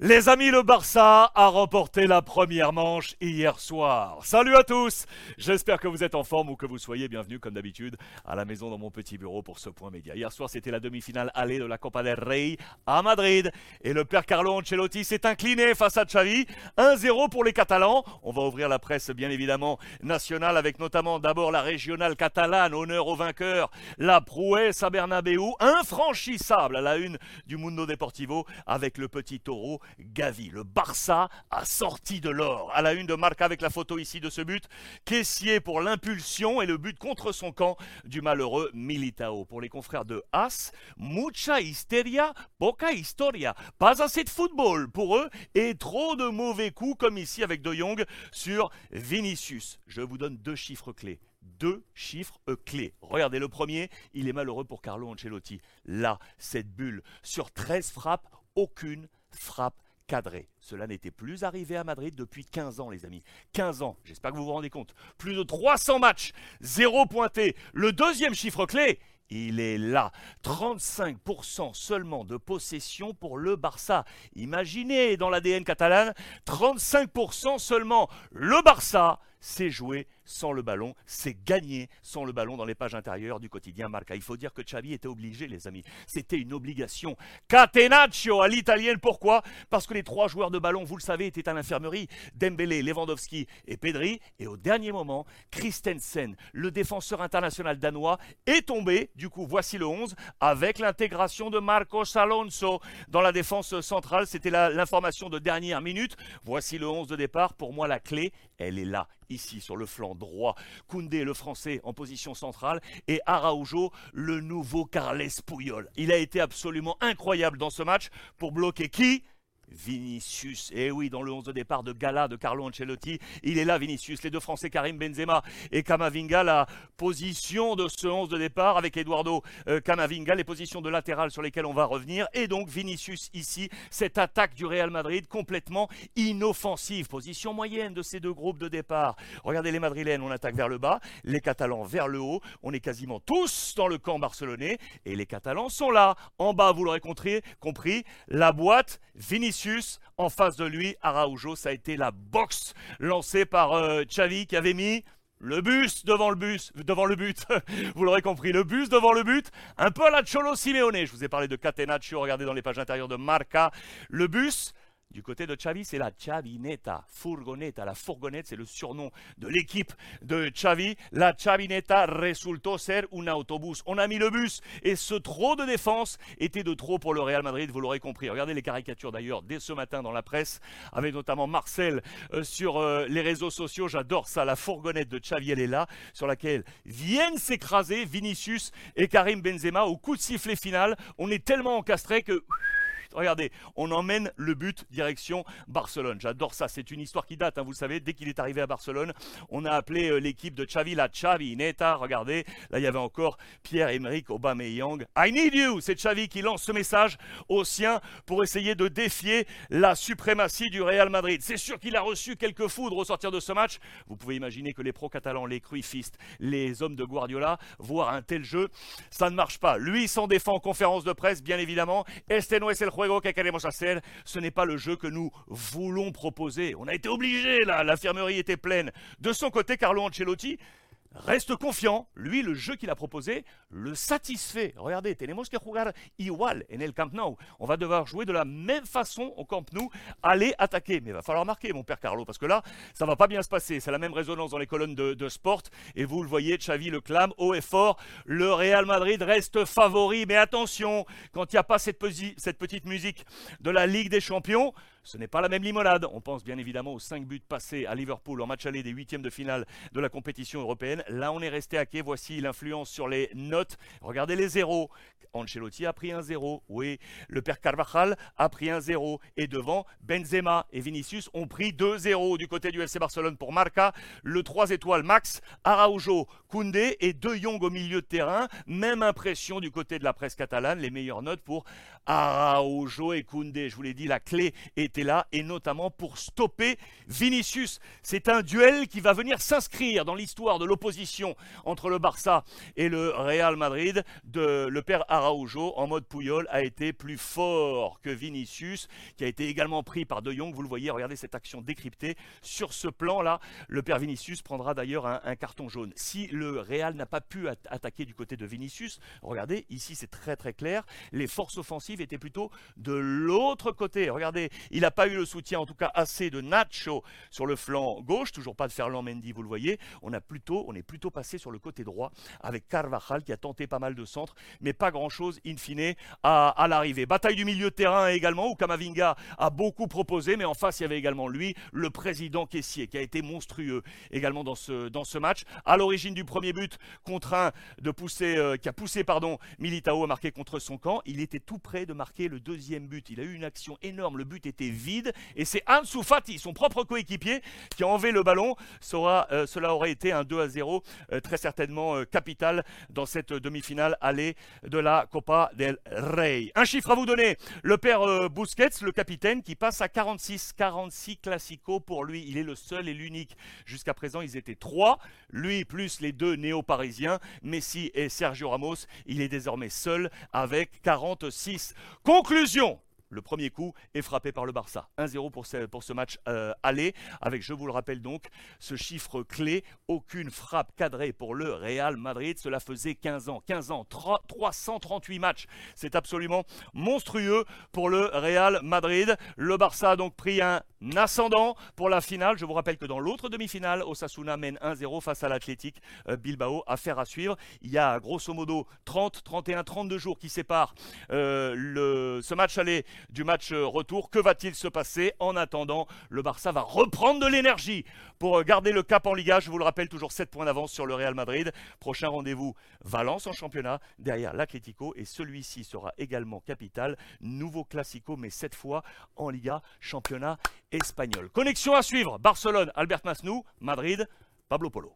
Les amis, le Barça a remporté la première manche hier soir. Salut à tous J'espère que vous êtes en forme ou que vous soyez bienvenus comme d'habitude à la maison dans mon petit bureau pour ce point média. Hier soir, c'était la demi-finale allée de la Copa del Rey à Madrid et le père Carlo Ancelotti s'est incliné face à Xavi. 1-0 pour les Catalans. On va ouvrir la presse bien évidemment nationale avec notamment d'abord la régionale catalane, honneur aux vainqueurs, la prouesse à Bernabeu, infranchissable à la une du Mundo Deportivo avec le petit taureau Gavi. Le Barça a sorti de l'or. À la une de Marca avec la photo ici de ce but. Caissier pour l'impulsion et le but contre son camp du malheureux Militao. Pour les confrères de As, mucha hysteria, poca historia. Pas assez de football pour eux et trop de mauvais coups comme ici avec De Jong sur Vinicius. Je vous donne deux chiffres clés deux chiffres clés. Regardez le premier, il est malheureux pour Carlo Ancelotti. Là, cette bulle, sur 13 frappes, aucune frappe cadré. Cela n'était plus arrivé à Madrid depuis 15 ans, les amis. 15 ans, j'espère que vous vous rendez compte. Plus de 300 matchs, zéro pointé. Le deuxième chiffre clé, il est là. 35% seulement de possession pour le Barça. Imaginez dans l'ADN catalan, 35% seulement. Le Barça s'est joué sans le ballon, c'est gagner sans le ballon dans les pages intérieures du quotidien Marca. Il faut dire que Xavi était obligé, les amis. C'était une obligation. Catenaccio à l'italienne. Pourquoi? Parce que les trois joueurs de ballon, vous le savez, étaient à l'infirmerie. Dembélé, Lewandowski et Pedri. Et au dernier moment, Christensen, le défenseur international danois, est tombé. Du coup, voici le 11 avec l'intégration de Marcos Alonso dans la défense centrale. C'était l'information de dernière minute. Voici le 11 de départ. Pour moi, la clé, elle est là, ici, sur le flanc droit. Koundé, le français, en position centrale. Et Araujo, le nouveau Carles Puyol. Il a été absolument incroyable dans ce match pour bloquer qui? Vinicius, et eh oui, dans le 11 de départ de Gala de Carlo Ancelotti, il est là Vinicius, les deux Français Karim Benzema et Kamavinga, la position de ce 11 de départ avec Eduardo euh, Kamavinga, les positions de latéral sur lesquelles on va revenir, et donc Vinicius ici, cette attaque du Real Madrid complètement inoffensive, position moyenne de ces deux groupes de départ. Regardez les Madrilènes, on attaque vers le bas, les Catalans vers le haut, on est quasiment tous dans le camp barcelonais, et les Catalans sont là, en bas, vous l'aurez compris, compris, la boîte, Vinicius en face de lui, Araujo, ça a été la boxe lancée par euh, Xavi qui avait mis le bus devant le bus, devant le but. vous l'aurez compris, le bus devant le but. Un peu à la Cholo Simeone. Je vous ai parlé de Catenaccio, regardez dans les pages intérieures de Marca. Le bus, du côté de Xavi, c'est la Chavineta, Furgoneta. La fourgonnette, c'est le surnom de l'équipe de Xavi. La Chavineta resultó ser un autobus. On a mis le bus et ce trop de défense était de trop pour le Real Madrid, vous l'aurez compris. Regardez les caricatures d'ailleurs dès ce matin dans la presse, avec notamment Marcel euh, sur euh, les réseaux sociaux. J'adore ça. La fourgonnette de Xavi, elle est là, sur laquelle viennent s'écraser Vinicius et Karim Benzema au coup de sifflet final. On est tellement encastré que Regardez, on emmène le but direction Barcelone. J'adore ça. C'est une histoire qui date, hein, vous le savez. Dès qu'il est arrivé à Barcelone, on a appelé euh, l'équipe de Xavi la Xavi Neta. Regardez, là il y avait encore Pierre-Emerick Aubameyang. I need you. C'est Xavi qui lance ce message aux siens pour essayer de défier la suprématie du Real Madrid. C'est sûr qu'il a reçu quelques foudres au sortir de ce match. Vous pouvez imaginer que les pro-catalans, les cruifistes, les hommes de Guardiola, voir un tel jeu, ça ne marche pas. Lui s'en défend en conférence de presse, bien évidemment. Este no es el juego que queremos hacer, ce n'est pas le jeu que nous voulons proposer. On a été obligé là, l'infirmerie était pleine. De son côté, Carlo Ancelotti reste confiant. Lui, le jeu qu'il a proposé le satisfait. Regardez, tenemos que jugar igual en el Camp Nou. On va devoir jouer de la même façon au Camp Nou, aller attaquer. Mais il va falloir marquer, mon père Carlo, parce que là, ça va pas bien se passer. C'est la même résonance dans les colonnes de, sport. Et vous le voyez, Xavi le clame haut et fort. Le Real Madrid reste favori. Mais attention, quand il n'y a pas cette, cette petite musique de la Ligue des Champions, ce n'est pas la même limonade. On pense bien évidemment aux 5 buts passés à Liverpool en match aller des huitièmes de finale de la compétition européenne. Là, on est resté à quai. Voici l'influence sur les notes. Regardez les zéros. Ancelotti a pris un zéro. Oui, le père Carvajal a pris un zéro. Et devant, Benzema et Vinicius ont pris 2-0 du côté du FC Barcelone pour Marca. Le 3 étoiles Max, Araujo, Koundé et De Jong au milieu de terrain. Même impression du côté de la presse catalane. Les meilleures notes pour Araujo et Koundé. Je vous l'ai dit, la clé était là et notamment pour stopper Vinicius. C'est un duel qui va venir s'inscrire dans l'histoire de l'opposition entre le Barça et le Real Madrid. Le père Araujo, en mode Pouyol, a été plus fort que Vinicius, qui a été également pris par De Jong. Vous le voyez, regardez cette action décryptée. Sur ce plan-là, le père Vinicius prendra d'ailleurs un, carton jaune. Si le Real n'a pas pu attaquer du côté de Vinicius, regardez, ici c'est très très clair, les forces offensives étaient plutôt de l'autre côté. Regardez, il n'a pas eu le soutien, en tout cas assez de Nacho sur le flanc gauche, toujours pas de Ferland Mendy, vous le voyez. On, a plutôt, on est plutôt passé sur le côté droit avec Carvajal qui a tenté pas mal de centres, mais pas grand-chose in fine à, l'arrivée. Bataille du milieu de terrain également, où Kamavinga a beaucoup proposé, mais en face il y avait également lui, le président caissier, qui a été monstrueux également dans ce, dans ce match. À l'origine du premier but, contraint de pousser, euh, qui a poussé pardon, Militao à marquer contre son camp. Il était tout près de marquer le deuxième but. Il a eu une action énorme, le but était vide, et c'est Ansu Fati, son propre coéquipier, qui a enlevé le ballon. Euh, cela aurait été un 2 à 0 euh, très certainement capital dans cette demi-finale allée de la Copa del Rey. Un chiffre à vous donner, le père Busquets, le capitaine, qui passe à 46, 46 classico pour lui. Il est le seul et l'unique. Jusqu'à présent, ils étaient trois. Lui plus les deux néo-parisiens, Messi et Sergio Ramos. Il est désormais seul avec 46. Conclusion le premier coup est frappé par le Barça. 1-0 pour ce, pour ce match euh, aller, avec, je vous le rappelle donc, ce chiffre clé, aucune frappe cadrée pour le Real Madrid. Cela faisait 15 ans. 15 ans, 338 matchs. C'est absolument monstrueux pour le Real Madrid. Le Barça a donc pris un ascendant pour la finale. Je vous rappelle que dans l'autre demi-finale, Osasuna mène 1-0 face à l'Athletic euh, Bilbao. Affaire à suivre. Il y a grosso modo 30, 31, 32 jours qui séparent euh, ce match aller du match euh, retour. Que va-t-il se passer En attendant, le Barça va reprendre de l'énergie pour euh, garder le cap en Liga. Je vous le rappelle, toujours 7 points d'avance sur le Real Madrid. Prochain rendez-vous, Valence en championnat, derrière l'Atlético. Et celui-ci sera également capital. Nouveau classico, mais cette fois en Liga, championnat espagnol. Connexion à suivre. Barcelone, Albert Masnou. Madrid, Pablo Polo.